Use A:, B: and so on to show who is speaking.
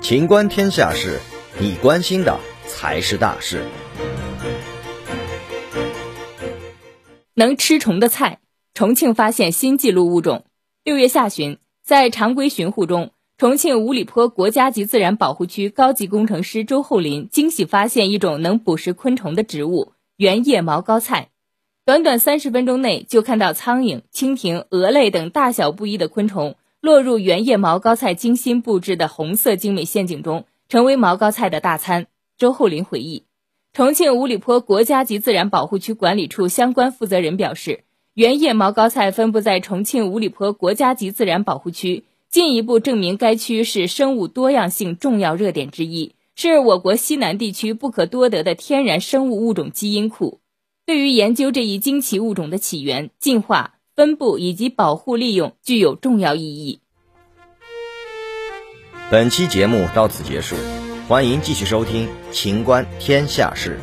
A: 情观天下事，你关心的才是大事。
B: 能吃虫的菜，重庆发现新纪录物种。六月下旬，在常规巡护中，重庆五里坡国家级自然保护区高级工程师周厚林惊喜发现一种能捕食昆虫的植物——圆叶毛膏菜。短短三十分钟内，就看到苍蝇、蜻蜓、蛾类等大小不一的昆虫落入原叶毛膏菜精心布置的红色精美陷阱中，成为毛膏菜的大餐。周厚林回忆。重庆五里坡国家级自然保护区管理处相关负责人表示，原叶毛膏菜分布在重庆五里坡国家级自然保护区，进一步证明该区是生物多样性重要热点之一，是我国西南地区不可多得的天然生物物种基因库。对于研究这一惊奇物种的起源、进化、分布以及保护利用，具有重要意义。
A: 本期节目到此结束。欢迎继续收听《秦观天下事》。